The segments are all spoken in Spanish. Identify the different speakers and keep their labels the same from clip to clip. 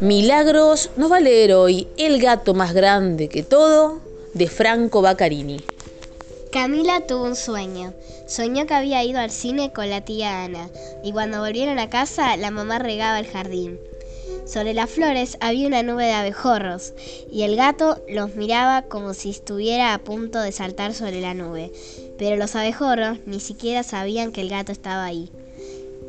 Speaker 1: Milagros nos va a leer hoy El gato más grande que todo de Franco Baccarini.
Speaker 2: Camila tuvo un sueño. Soñó que había ido al cine con la tía Ana y cuando volvieron a casa la mamá regaba el jardín. Sobre las flores había una nube de abejorros y el gato los miraba como si estuviera a punto de saltar sobre la nube, pero los abejorros ni siquiera sabían que el gato estaba ahí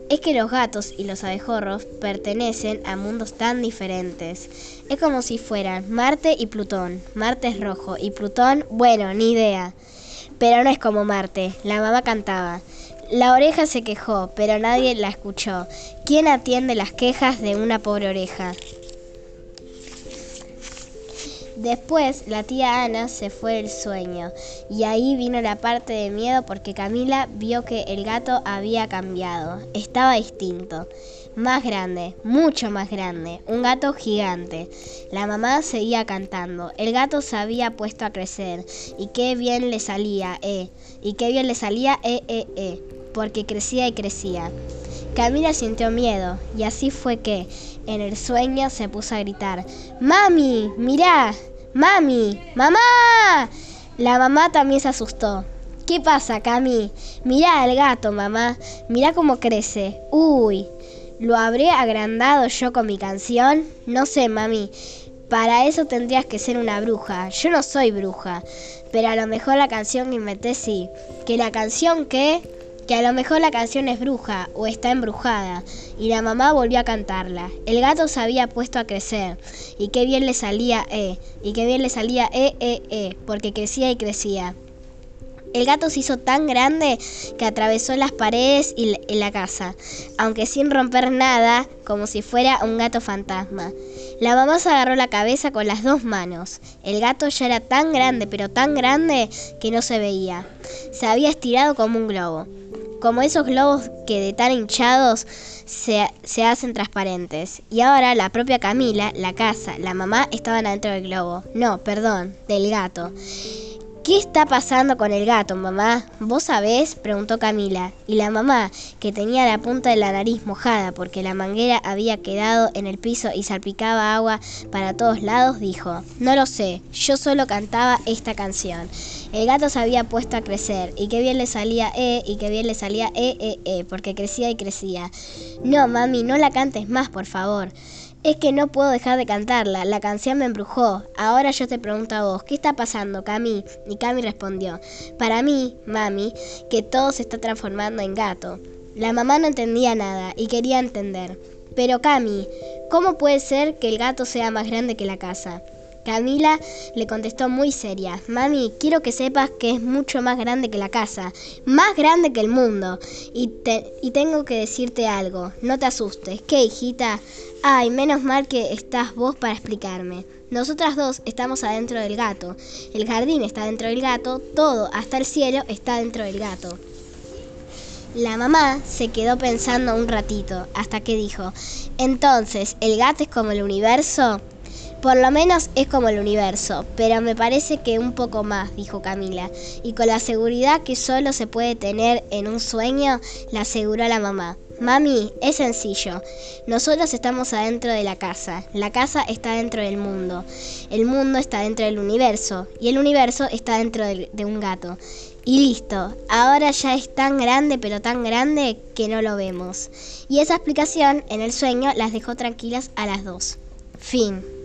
Speaker 2: es que los gatos y los abejorros pertenecen a mundos tan diferentes. Es como si fueran Marte y Plutón. Marte es rojo y Plutón, bueno, ni idea. Pero no es como Marte. La mamá cantaba. La oreja se quejó, pero nadie la escuchó. ¿Quién atiende las quejas de una pobre oreja? Después la tía Ana se fue del sueño y ahí vino la parte de miedo porque Camila vio que el gato había cambiado, estaba distinto, más grande, mucho más grande, un gato gigante. La mamá seguía cantando, el gato se había puesto a crecer y qué bien le salía, eh, y qué bien le salía, eh, eh, eh, porque crecía y crecía. Camila sintió miedo y así fue que, en el sueño se puso a gritar, ¡Mami! ¡Mirá! ¡Mami! ¡Mamá! La mamá también se asustó. ¿Qué pasa, Cami? Mirá al gato, mamá. Mirá cómo crece. Uy, ¿lo habré agrandado yo con mi canción? No sé, mami. Para eso tendrías que ser una bruja. Yo no soy bruja. Pero a lo mejor la canción que inventé sí. ¿Que la canción qué? Que a lo mejor la canción es bruja o está embrujada, y la mamá volvió a cantarla. El gato se había puesto a crecer, y qué bien le salía eh, y qué bien le salía eh, eh, eh, porque crecía y crecía. El gato se hizo tan grande que atravesó las paredes y la casa, aunque sin romper nada, como si fuera un gato fantasma. La mamá se agarró la cabeza con las dos manos. El gato ya era tan grande, pero tan grande, que no se veía. Se había estirado como un globo como esos globos que de tan hinchados se, se, hacen transparentes. Y ahora la propia Camila, la casa, la mamá estaban adentro del globo. No, perdón, del gato. ¿Qué está pasando con el gato, mamá? ¿Vos sabés? preguntó Camila. Y la mamá, que tenía la punta de la nariz mojada porque la manguera había quedado en el piso y salpicaba agua para todos lados, dijo, No lo sé, yo solo cantaba esta canción. El gato se había puesto a crecer, y qué bien le salía eh, y qué bien le salía eh, eh, eh, porque crecía y crecía. No, mami, no la cantes más, por favor. Es que no puedo dejar de cantarla, la canción me embrujó. Ahora yo te pregunto a vos, ¿qué está pasando, Cami? Y Cami respondió, para mí, mami, que todo se está transformando en gato. La mamá no entendía nada y quería entender. Pero Cami, ¿cómo puede ser que el gato sea más grande que la casa? Camila le contestó muy seria, Mami, quiero que sepas que es mucho más grande que la casa, más grande que el mundo. Y, y tengo que decirte algo, no te asustes. ¿Qué, hijita? Ay, menos mal que estás vos para explicarme. Nosotras dos estamos adentro del gato. El jardín está dentro del gato, todo, hasta el cielo, está dentro del gato. La mamá se quedó pensando un ratito, hasta que dijo, entonces, ¿el gato es como el universo? Por lo menos es como el universo, pero me parece que un poco más, dijo Camila, y con la seguridad que solo se puede tener en un sueño, la aseguró la mamá. Mami, es sencillo. Nosotros estamos adentro de la casa. La casa está dentro del mundo. El mundo está dentro del universo. Y el universo está dentro de, de, un gato. Y listo. Ahora ya es tan grande, pero tan grande que no lo vemos. Y esa explicación en el sueño las dejó tranquilas a las dos. Fin.